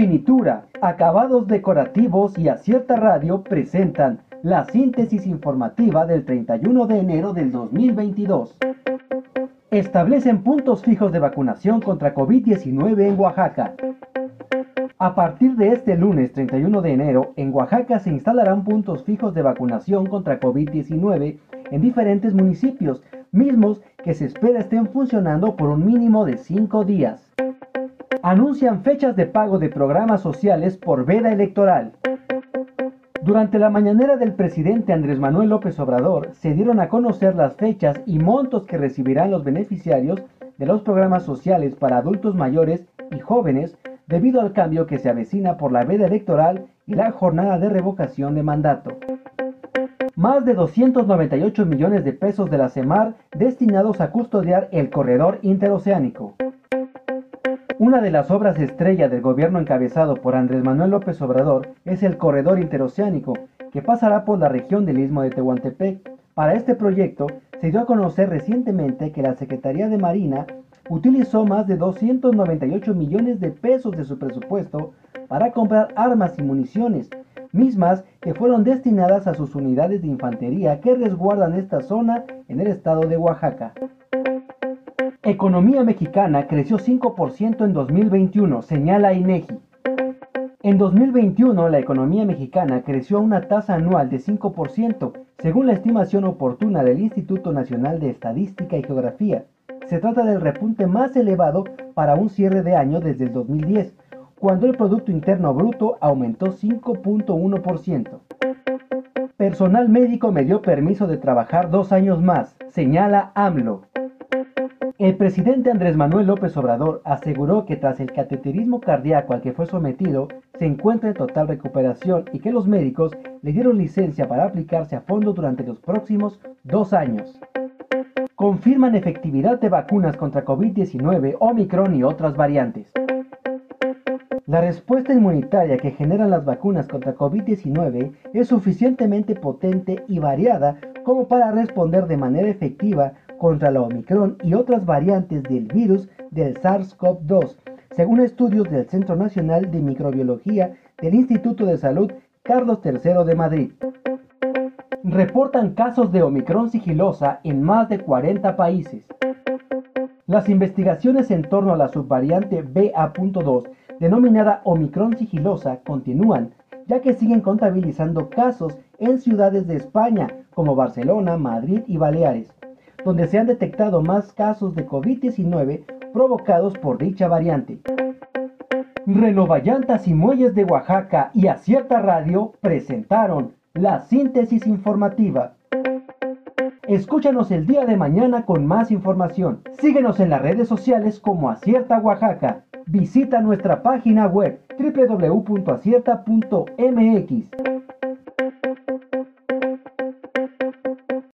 Finitura, acabados decorativos y Acierta Radio presentan la síntesis informativa del 31 de enero del 2022. Establecen puntos fijos de vacunación contra COVID-19 en Oaxaca. A partir de este lunes 31 de enero, en Oaxaca se instalarán puntos fijos de vacunación contra COVID-19 en diferentes municipios, mismos que se espera estén funcionando por un mínimo de 5 días anuncian fechas de pago de programas sociales por veda electoral. Durante la mañanera del presidente Andrés Manuel López Obrador se dieron a conocer las fechas y montos que recibirán los beneficiarios de los programas sociales para adultos mayores y jóvenes debido al cambio que se avecina por la veda electoral y la jornada de revocación de mandato. Más de 298 millones de pesos de la CEMAR destinados a custodiar el corredor interoceánico. Una de las obras estrella del gobierno encabezado por Andrés Manuel López Obrador es el corredor interoceánico, que pasará por la región del istmo de Tehuantepec. Para este proyecto, se dio a conocer recientemente que la Secretaría de Marina utilizó más de 298 millones de pesos de su presupuesto para comprar armas y municiones, mismas que fueron destinadas a sus unidades de infantería que resguardan esta zona en el estado de Oaxaca. Economía mexicana creció 5% en 2021, señala INEGI. En 2021, la economía mexicana creció a una tasa anual de 5%, según la estimación oportuna del Instituto Nacional de Estadística y Geografía. Se trata del repunte más elevado para un cierre de año desde el 2010, cuando el Producto Interno Bruto aumentó 5.1%. Personal médico me dio permiso de trabajar dos años más, señala AMLO. El presidente Andrés Manuel López Obrador aseguró que tras el cateterismo cardíaco al que fue sometido, se encuentra en total recuperación y que los médicos le dieron licencia para aplicarse a fondo durante los próximos dos años. Confirman efectividad de vacunas contra COVID-19, Omicron y otras variantes. La respuesta inmunitaria que generan las vacunas contra COVID-19 es suficientemente potente y variada como para responder de manera efectiva contra la Omicron y otras variantes del virus del SARS-CoV-2, según estudios del Centro Nacional de Microbiología del Instituto de Salud Carlos III de Madrid. Reportan casos de Omicron sigilosa en más de 40 países. Las investigaciones en torno a la subvariante BA.2, denominada Omicron sigilosa, continúan, ya que siguen contabilizando casos en ciudades de España como Barcelona, Madrid y Baleares donde se han detectado más casos de COVID-19 provocados por dicha variante. Renovallantas y Muelles de Oaxaca y Acierta Radio presentaron la síntesis informativa. Escúchanos el día de mañana con más información. Síguenos en las redes sociales como Acierta Oaxaca. Visita nuestra página web www.acierta.mx.